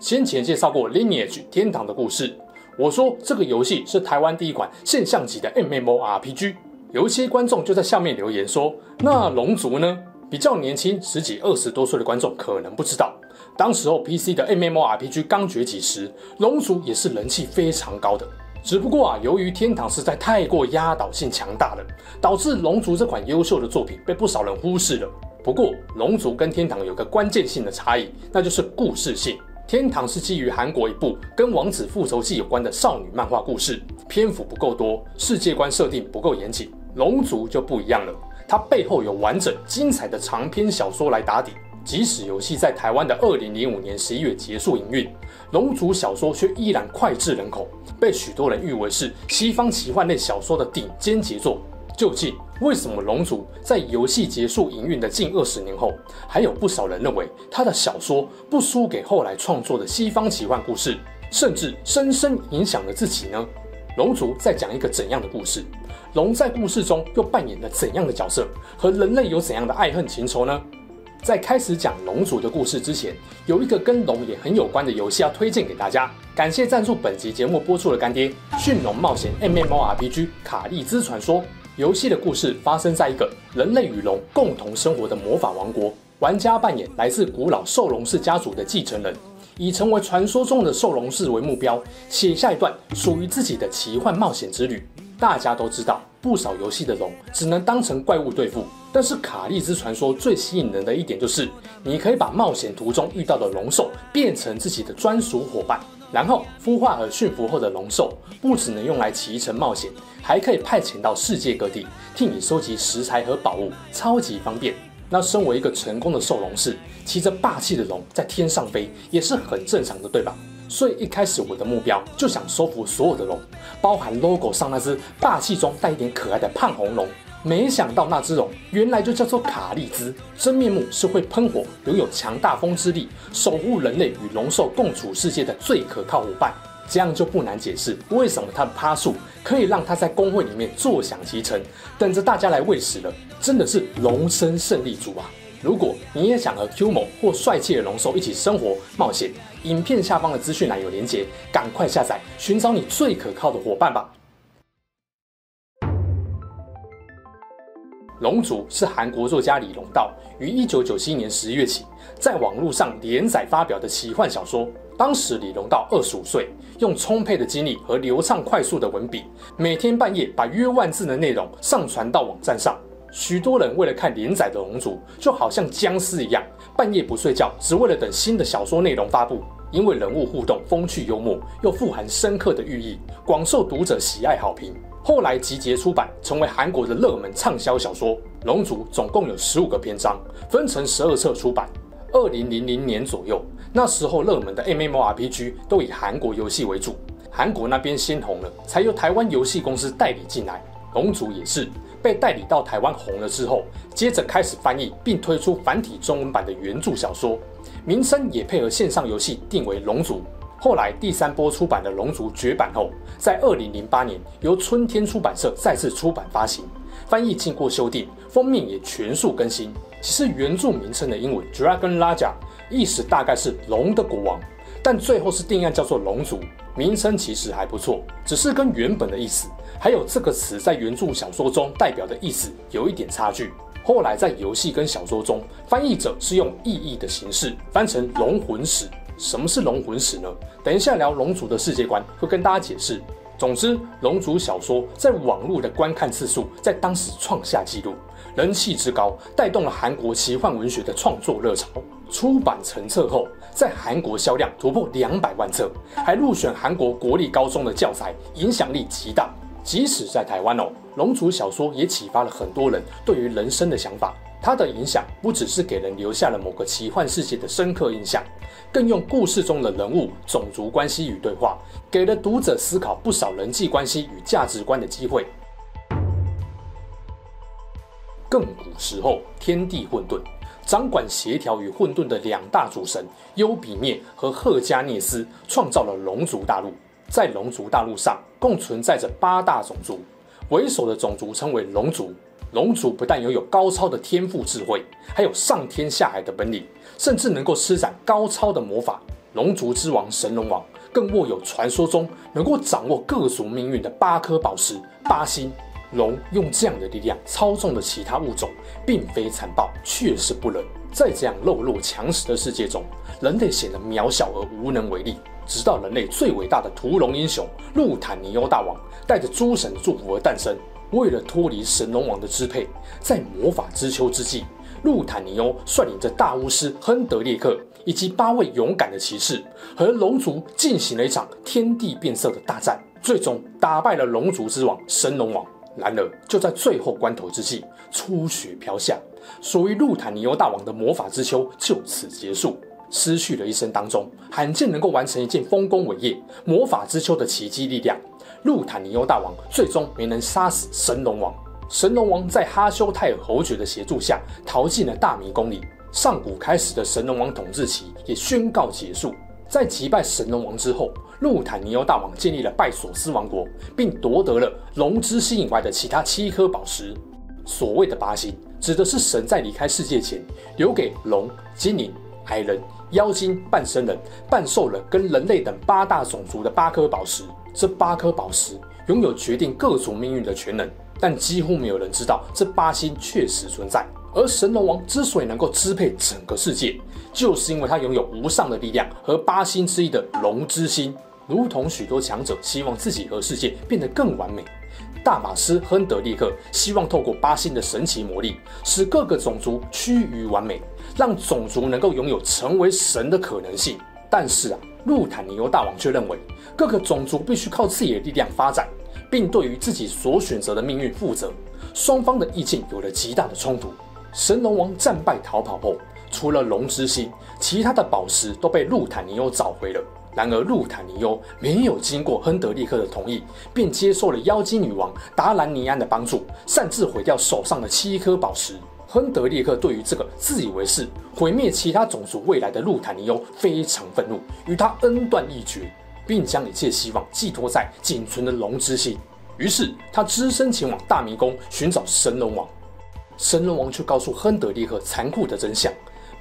先前介绍过《Lineage 天堂》的故事，我说这个游戏是台湾第一款现象级的 MMORPG。有一些观众就在下面留言说：“那龙族呢？”比较年轻，十几二十多岁的观众可能不知道，当时候 PC 的 MMORPG 刚崛起时，龙族也是人气非常高的。只不过啊，由于天堂实在太过压倒性强大了，导致龙族这款优秀的作品被不少人忽视了。不过，龙族跟天堂有个关键性的差异，那就是故事性。天堂是基于韩国一部跟王子复仇记有关的少女漫画故事，篇幅不够多，世界观设定不够严谨。龙族就不一样了，它背后有完整精彩的长篇小说来打底。即使游戏在台湾的二零零五年十一月结束营运，龙族小说却依然脍炙人口，被许多人誉为是西方奇幻类小说的顶尖杰作。究竟为什么《龙族》在游戏结束营运的近二十年后，还有不少人认为他的小说不输给后来创作的西方奇幻故事，甚至深深影响了自己呢？《龙族》在讲一个怎样的故事？龙在故事中又扮演了怎样的角色？和人类有怎样的爱恨情仇呢？在开始讲《龙族》的故事之前，有一个跟龙也很有关的游戏要推荐给大家。感谢赞助本集节目播出的干爹——驯龙冒险 MMORPG《卡利兹传说》。游戏的故事发生在一个人类与龙共同生活的魔法王国，玩家扮演来自古老兽龙氏家族的继承人，以成为传说中的兽龙氏为目标，写下一段属于自己的奇幻冒险之旅。大家都知道，不少游戏的龙只能当成怪物对付，但是卡利兹传说最吸引人的一点就是，你可以把冒险途中遇到的龙兽变成自己的专属伙伴。然后孵化和驯服后的龙兽，不只能用来骑乘冒险，还可以派遣到世界各地，替你收集食材和宝物，超级方便。那身为一个成功的兽龙士，骑着霸气的龙在天上飞，也是很正常的，对吧？所以一开始我的目标就想收服所有的龙，包含 logo 上那只霸气中带一点可爱的胖红龙。没想到那只龙原来就叫做卡利兹，真面目是会喷火、拥有强大风之力、守护人类与龙兽共处世界的最可靠伙伴。这样就不难解释为什么他的趴树可以让他在工会里面坐享其成，等着大家来喂食了。真的是龙生胜利组啊！如果你也想和 Q 某或帅气的龙兽一起生活冒险，影片下方的资讯栏有连结，赶快下载，寻找你最可靠的伙伴吧。龙族是韩国作家李龙道于一九九七年十一月起在网络上连载发表的奇幻小说。当时李龙道二十五岁，用充沛的精力和流畅快速的文笔，每天半夜把约万字的内容上传到网站上。许多人为了看连载的龙族，就好像僵尸一样，半夜不睡觉，只为了等新的小说内容发布。因为人物互动风趣幽默，又富含深刻的寓意，广受读者喜爱好评。后来集结出版，成为韩国的热门畅销小说。《龙族》总共有十五个篇章，分成十二册出版。二零零零年左右，那时候热门的 MMORPG 都以韩国游戏为主，韩国那边先红了，才由台湾游戏公司代理进来。《龙族》也是被代理到台湾红了之后，接着开始翻译并推出繁体中文版的原著小说，名称也配合线上游戏定为《龙族》。后来第三波出版的《龙族》绝版后，在二零零八年由春天出版社再次出版发行，翻译经过修订，封面也全数更新。其实原著名称的英文 Dragon Raja，意思大概是龙的国王，但最后是定案叫做《龙族》，名称其实还不错，只是跟原本的意思还有这个词在原著小说中代表的意思有一点差距。后来在游戏跟小说中，翻译者是用意译的形式翻成《龙魂史》。什么是龙魂史呢？等一下聊龙族的世界观，会跟大家解释。总之，龙族小说在网络的观看次数在当时创下纪录，人气之高，带动了韩国奇幻文学的创作热潮。出版成册后，在韩国销量突破两百万册，还入选韩国国立高中的教材，影响力极大。即使在台湾哦，龙族小说也启发了很多人对于人生的想法。它的影响不只是给人留下了某个奇幻世界的深刻印象，更用故事中的人物、种族关系与对话，给了读者思考不少人际关系与价值观的机会。更古时候，天地混沌，掌管协调与混沌的两大主神优比灭和赫加涅斯创造了龙族大陆。在龙族大陆上，共存在着八大种族，为首的种族称为龙族。龙族不但拥有高超的天赋智慧，还有上天下海的本领，甚至能够施展高超的魔法。龙族之王神龙王更握有传说中能够掌握各族命运的八颗宝石八星。龙用这样的力量操纵了其他物种，并非残暴，确实不仁。在这样弱肉强食的世界中，人类显得渺小而无能为力。直到人类最伟大的屠龙英雄路坦尼欧大王带着诸神的祝福而诞生。为了脱离神龙王的支配，在魔法之秋之际，路坦尼欧率领着大巫师亨德列克以及八位勇敢的骑士，和龙族进行了一场天地变色的大战，最终打败了龙族之王神龙王。然而，就在最后关头之际，初雪飘下，属于路坦尼欧大王的魔法之秋就此结束。失去了一生当中罕见能够完成一件丰功伟业——魔法之秋的奇迹力量，路坦尼欧大王最终没能杀死神龙王。神龙王在哈修泰尔侯爵的协助下逃进了大迷宫里。上古开始的神龙王统治期也宣告结束。在击败神龙王之后，路坦尼欧大王建立了拜索斯王国，并夺得了龙之心以外的其他七颗宝石。所谓的八星，指的是神在离开世界前留给龙、精灵、矮人、妖精、半生人、半兽人跟人类等八大种族的八颗宝石。这八颗宝石拥有决定各族命运的权能，但几乎没有人知道这八星确实存在。而神龙王之所以能够支配整个世界，就是因为他拥有无上的力量和八星之一的龙之心。如同许多强者希望自己和世界变得更完美，大法师亨德利克希望透过八星的神奇魔力，使各个种族趋于完美，让种族能够拥有成为神的可能性。但是啊，路坦尼欧大王却认为各个种族必须靠自己的力量发展，并对于自己所选择的命运负责。双方的意见有了极大的冲突。神龙王战败逃跑后，除了龙之心，其他的宝石都被路坦尼欧找回了。然而，路坦尼欧没有经过亨德利克的同意，便接受了妖精女王达兰尼安的帮助，擅自毁掉手上的七颗宝石。亨德利克对于这个自以为是毁灭其他种族未来的路坦尼欧非常愤怒，与他恩断义绝，并将一切希望寄托在仅存的龙之心。于是，他只身前往大迷宫寻找神龙王。神龙王却告诉亨德利克残酷的真相：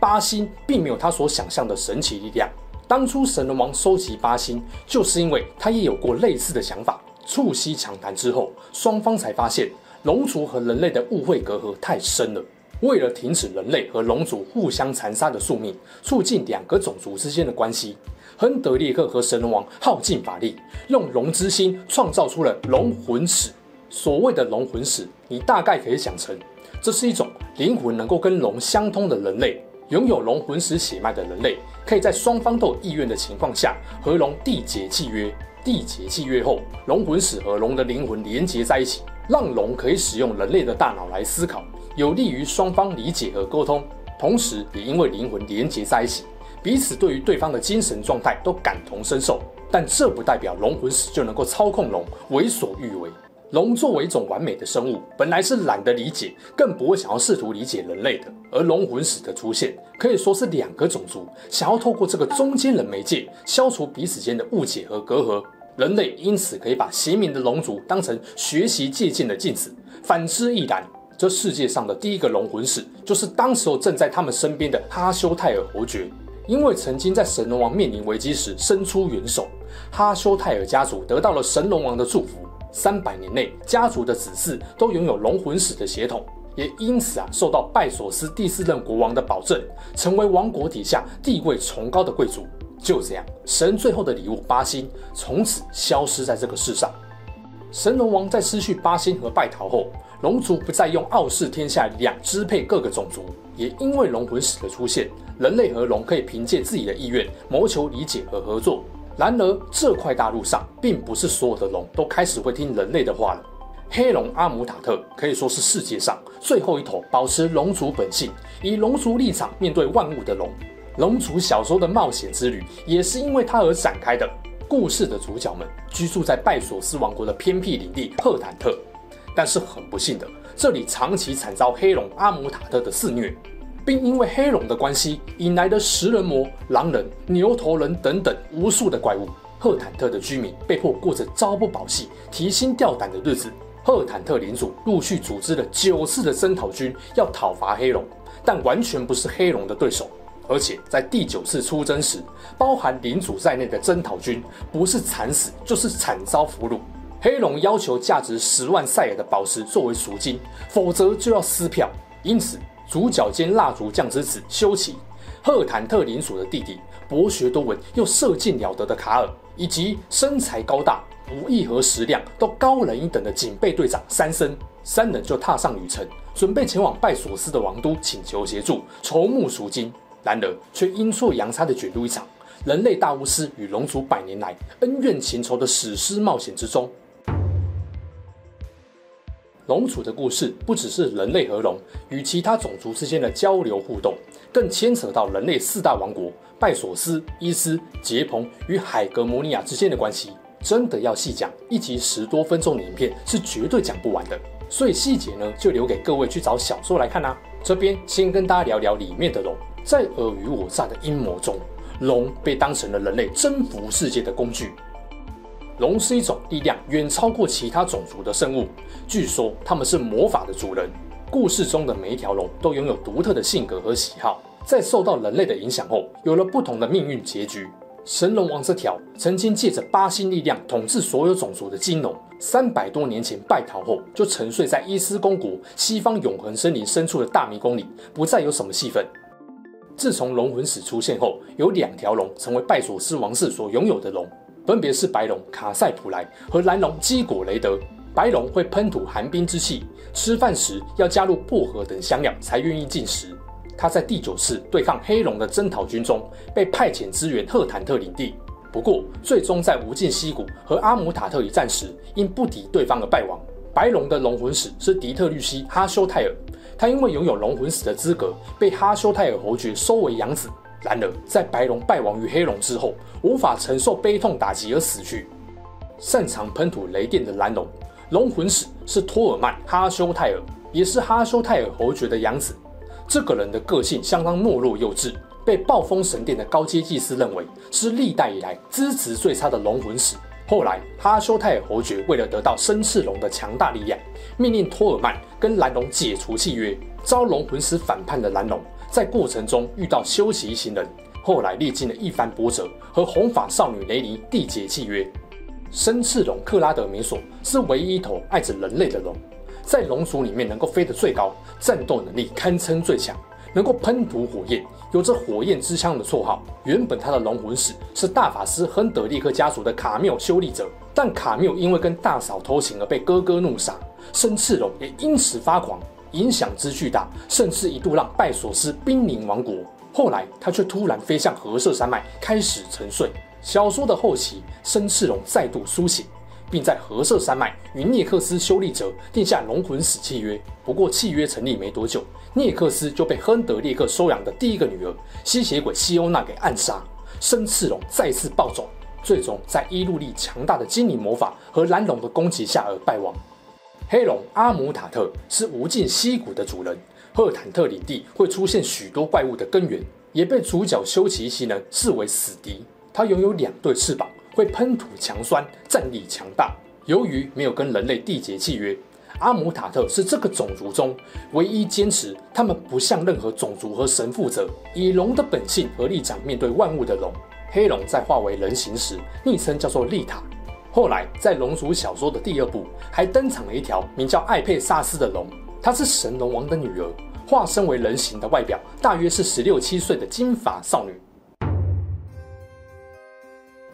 八星并没有他所想象的神奇力量。当初神龙王收集八星，就是因为他也有过类似的想法。促膝长谈之后，双方才发现龙族和人类的误会隔阂太深了。为了停止人类和龙族互相残杀的宿命，促进两个种族之间的关系，亨德利克和神龙王耗尽法力，用龙之心创造出了龙魂石。所谓的龙魂石，你大概可以想成。这是一种灵魂能够跟龙相通的人类，拥有龙魂石血脉的人类，可以在双方都有意愿的情况下和龙缔结契约。缔结契约后，龙魂石和龙的灵魂连接在一起，让龙可以使用人类的大脑来思考，有利于双方理解和沟通。同时，也因为灵魂连接在一起，彼此对于对方的精神状态都感同身受。但这不代表龙魂石就能够操控龙，为所欲为。龙作为一种完美的生物，本来是懒得理解，更不会想要试图理解人类的。而龙魂使的出现，可以说是两个种族想要透过这个中间人媒介，消除彼此间的误解和隔阂。人类因此可以把邪冥的龙族当成学习借鉴的镜子，反之亦然。这世界上的第一个龙魂使，就是当时候正在他们身边的哈修泰尔侯爵，因为曾经在神龙王面临危机时伸出援手，哈修泰尔家族得到了神龙王的祝福。三百年内，家族的子嗣都拥有龙魂使的血统，也因此啊，受到拜索斯第四任国王的保证，成为王国底下地位崇高的贵族。就这样，神最后的礼物八星从此消失在这个世上。神龙王在失去八星和败逃后，龙族不再用傲视天下力量支配各个种族，也因为龙魂使的出现，人类和龙可以凭借自己的意愿谋求理解和合作。然而，这块大陆上并不是所有的龙都开始会听人类的话了。黑龙阿姆塔特可以说是世界上最后一头保持龙族本性、以龙族立场面对万物的龙。龙族小说的冒险之旅也是因为它而展开的。故事的主角们居住在拜索斯王国的偏僻领地赫坦特，但是很不幸的，这里长期惨遭黑龙阿姆塔特的肆虐，并因为黑龙的关系，引来了食人魔、狼人、牛头人等等无数的怪物。赫坦特的居民被迫过着朝不保夕、提心吊胆的日子。赫坦特领主陆续组织了九次的征讨军，要讨伐黑龙，但完全不是黑龙的对手。而且在第九次出征时，包含领主在内的征讨军不是惨死，就是惨遭俘虏。黑龙要求价值十万赛尔的宝石作为赎金，否则就要撕票。因此，主角兼蜡烛匠之子修奇，赫坦特领主的弟弟，博学多闻又射箭了得的卡尔，以及身材高大、武艺和食量都高人一等的警备队长三森，三人就踏上旅程，准备前往拜索斯的王都请求协助，筹募赎金。然而，却阴错阳差地卷入一场人类大巫师与龙族百年来恩怨情仇的史诗冒险之中。龙族的故事不只是人类和龙与其他种族之间的交流互动，更牵扯到人类四大王国拜索斯、伊斯、杰蓬与海格摩尼亚之间的关系。真的要细讲，一集十多分钟的影片是绝对讲不完的。所以细节呢，就留给各位去找小说来看啦、啊。这边先跟大家聊聊里面的龙。在尔虞我诈的阴谋中，龙被当成了人类征服世界的工具。龙是一种力量远超过其他种族的生物，据说他们是魔法的主人。故事中的每一条龙都拥有独特的性格和喜好，在受到人类的影响后，有了不同的命运结局。神龙王这条曾经借着八星力量统治所有种族的金龙，三百多年前败逃后，就沉睡在伊斯公国西方永恒森林深处的大迷宫里，不再有什么戏份。自从龙魂使出现后，有两条龙成为拜索斯王室所拥有的龙，分别是白龙卡塞普莱和蓝龙基果雷德。白龙会喷吐寒冰之气，吃饭时要加入薄荷等香料才愿意进食。他在第九次对抗黑龙的征讨军中被派遣支援赫坦特领地，不过最终在无尽溪谷和阿姆塔特一战时因不敌对方而败亡。白龙的龙魂使是迪特律西哈修泰尔。他因为拥有龙魂使的资格，被哈修泰尔侯爵收为养子。然而，在白龙败亡于黑龙之后，无法承受悲痛打击而死去。擅长喷吐雷电的蓝龙，龙魂使是托尔曼哈修泰尔，也是哈修泰尔侯爵的养子。这个人的个性相当懦弱幼稚，被暴风神殿的高阶祭司认为是历代以来资质最差的龙魂使。后来，哈修泰尔侯爵为了得到生翅龙的强大力量，命令托尔曼跟蓝龙解除契约。遭龙魂使反叛的蓝龙，在过程中遇到修齐一行人，后来历经了一番波折，和红发少女雷尼缔结契约。生赤龙克拉德梅索是唯一一头爱着人类的龙，在龙族里面能够飞得最高，战斗能力堪称最强。能够喷吐火焰，有着“火焰之枪”的绰号。原本他的龙魂使是大法师亨德利克家族的卡缪修理者，但卡缪因为跟大嫂偷情而被哥哥怒杀，生赤龙也因此发狂，影响之巨大，甚至一度让拜索斯濒临亡国。后来他却突然飞向河色山脉，开始沉睡。小说的后期，生翅龙再度苏醒。并在河色山脉与涅克斯修理者订下龙魂死契约。不过契约成立没多久，涅克斯就被亨德列克收养的第一个女儿吸血鬼西欧娜给暗杀，生翅龙再次暴走，最终在伊路利强大的精灵魔法和蓝龙的攻击下而败亡。黑龙阿姆塔特是无尽溪谷的主人，赫坦特领地会出现许多怪物的根源，也被主角修齐一行人视为死敌。他拥有两对翅膀。会喷吐强酸，战力强大。由于没有跟人类缔结契约，阿姆塔特是这个种族中唯一坚持他们不向任何种族和神负责，以龙的本性和立场面对万物的龙。黑龙在化为人形时，昵称叫做丽塔。后来在龙族小说的第二部，还登场了一条名叫艾佩萨斯的龙，她是神龙王的女儿，化身为人形的外表，大约是十六七岁的金发少女。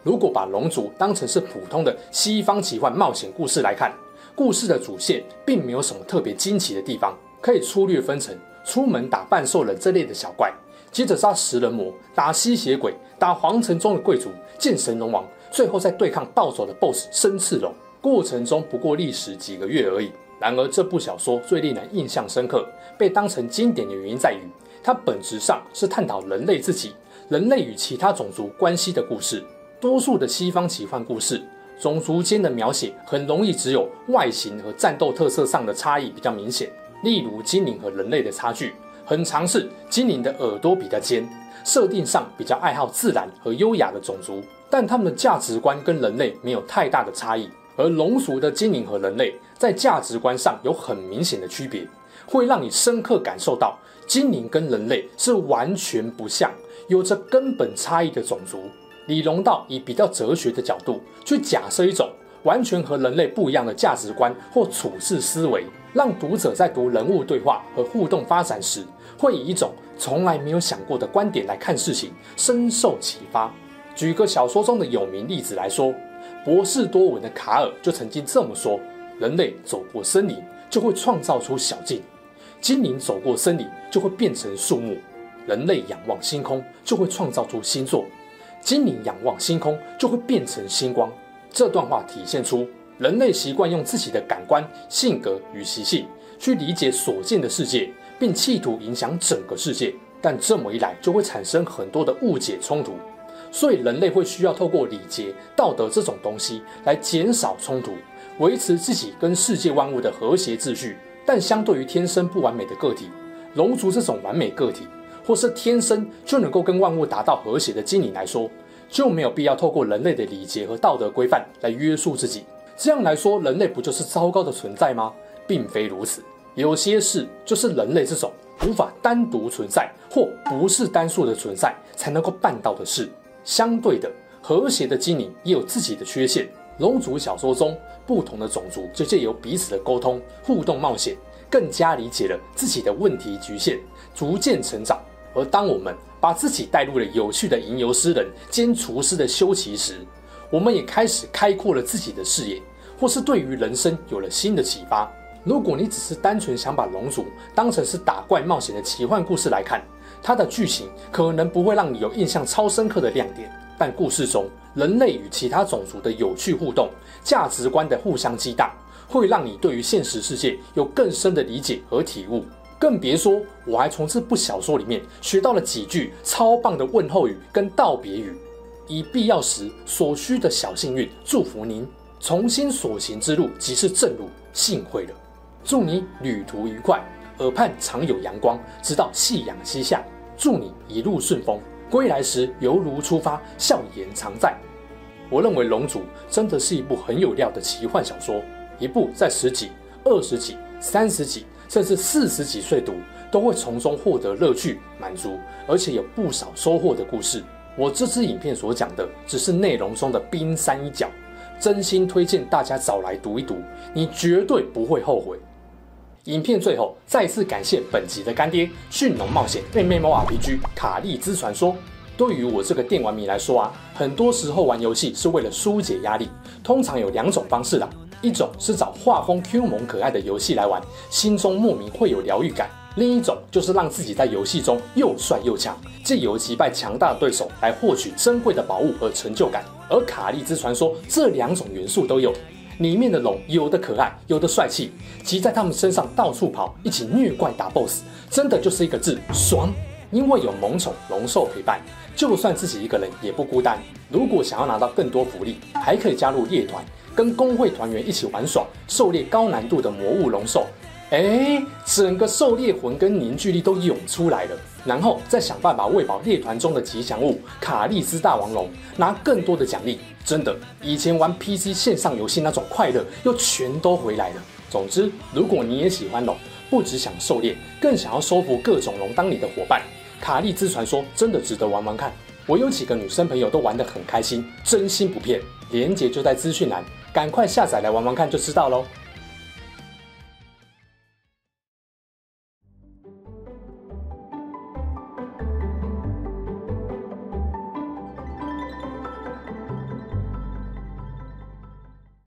如果把龙族当成是普通的西方奇幻冒险故事来看，故事的主线并没有什么特别惊奇的地方，可以粗略分成出门打半兽人这类的小怪，接着杀食人魔、打吸血鬼、打皇城中的贵族、见神龙王，最后再对抗暴走的 BOSS 生翅龙。过程中不过历时几个月而已。然而，这部小说最令人印象深刻，被当成经典的原因在于，它本质上是探讨人类自己、人类与其他种族关系的故事。多数的西方奇幻故事，种族间的描写很容易只有外形和战斗特色上的差异比较明显。例如，精灵和人类的差距，很常是精灵的耳朵比较尖，设定上比较爱好自然和优雅的种族，但他们的价值观跟人类没有太大的差异。而龙族的精灵和人类在价值观上有很明显的区别，会让你深刻感受到精灵跟人类是完全不像，有着根本差异的种族。李龙道以比较哲学的角度去假设一种完全和人类不一样的价值观或处事思维，让读者在读人物对话和互动发展时，会以一种从来没有想过的观点来看事情，深受启发。举个小说中的有名例子来说。博士多闻的卡尔就曾经这么说：人类走过森林，就会创造出小径；精灵走过森林，就会变成树木；人类仰望星空，就会创造出星座；精灵仰望星空，就会变成星光。这段话体现出人类习惯用自己的感官、性格与习性去理解所见的世界，并企图影响整个世界。但这么一来，就会产生很多的误解冲突。所以人类会需要透过礼节、道德这种东西来减少冲突，维持自己跟世界万物的和谐秩序。但相对于天生不完美的个体，龙族这种完美个体，或是天生就能够跟万物达到和谐的精灵来说，就没有必要透过人类的礼节和道德规范来约束自己。这样来说，人类不就是糟糕的存在吗？并非如此，有些事就是人类这种无法单独存在或不是单数的存在才能够办到的事。相对的，和谐的精灵也有自己的缺陷。龙族小说中，不同的种族就借由彼此的沟通、互动、冒险，更加理解了自己的问题局限，逐渐成长。而当我们把自己带入了有趣的吟游诗人兼厨师的修齐时，我们也开始开阔了自己的视野，或是对于人生有了新的启发。如果你只是单纯想把龙族当成是打怪冒险的奇幻故事来看，它的剧情可能不会让你有印象超深刻的亮点，但故事中人类与其他种族的有趣互动、价值观的互相激荡，会让你对于现实世界有更深的理解和体悟。更别说，我还从这部小说里面学到了几句超棒的问候语跟道别语，以必要时所需的小幸运祝福您，从心所行之路即是正路，幸会了，祝你旅途愉快。耳畔常有阳光，直到夕阳西下。祝你一路顺风，归来时犹如出发，笑颜常在。我认为《龙族》真的是一部很有料的奇幻小说，一部在十几、二十几、三十几，甚至四十几岁读都会从中获得乐趣、满足，而且有不少收获的故事。我这支影片所讲的只是内容中的冰山一角，真心推荐大家找来读一读，你绝对不会后悔。影片最后再次感谢本集的干爹《驯龙冒险妹妹猫 RPG 卡利兹传说》。对于我这个电玩迷来说啊，很多时候玩游戏是为了纾解压力，通常有两种方式啦，一种是找画风 Q 萌可爱的游戏来玩，心中莫名会有疗愈感；另一种就是让自己在游戏中又帅又强，借由击败强大的对手来获取珍贵的宝物和成就感。而卡利兹传说这两种元素都有。里面的龙有的可爱，有的帅气，骑在他们身上到处跑，一起虐怪打 BOSS，真的就是一个字爽。因为有萌宠龙兽陪伴，就算自己一个人也不孤单。如果想要拿到更多福利，还可以加入猎团，跟工会团员一起玩耍，狩猎高难度的魔物龙兽。哎，整个狩猎魂跟凝聚力都涌出来了，然后再想办法喂饱猎团中的吉祥物卡利兹大王龙，拿更多的奖励。真的，以前玩 PC 线上游戏那种快乐又全都回来了。总之，如果你也喜欢龙，不只想狩猎，更想要收服各种龙当你的伙伴，卡利兹传说真的值得玩玩看。我有几个女生朋友都玩得很开心，真心不骗。连结就在资讯栏，赶快下载来玩玩看就知道喽。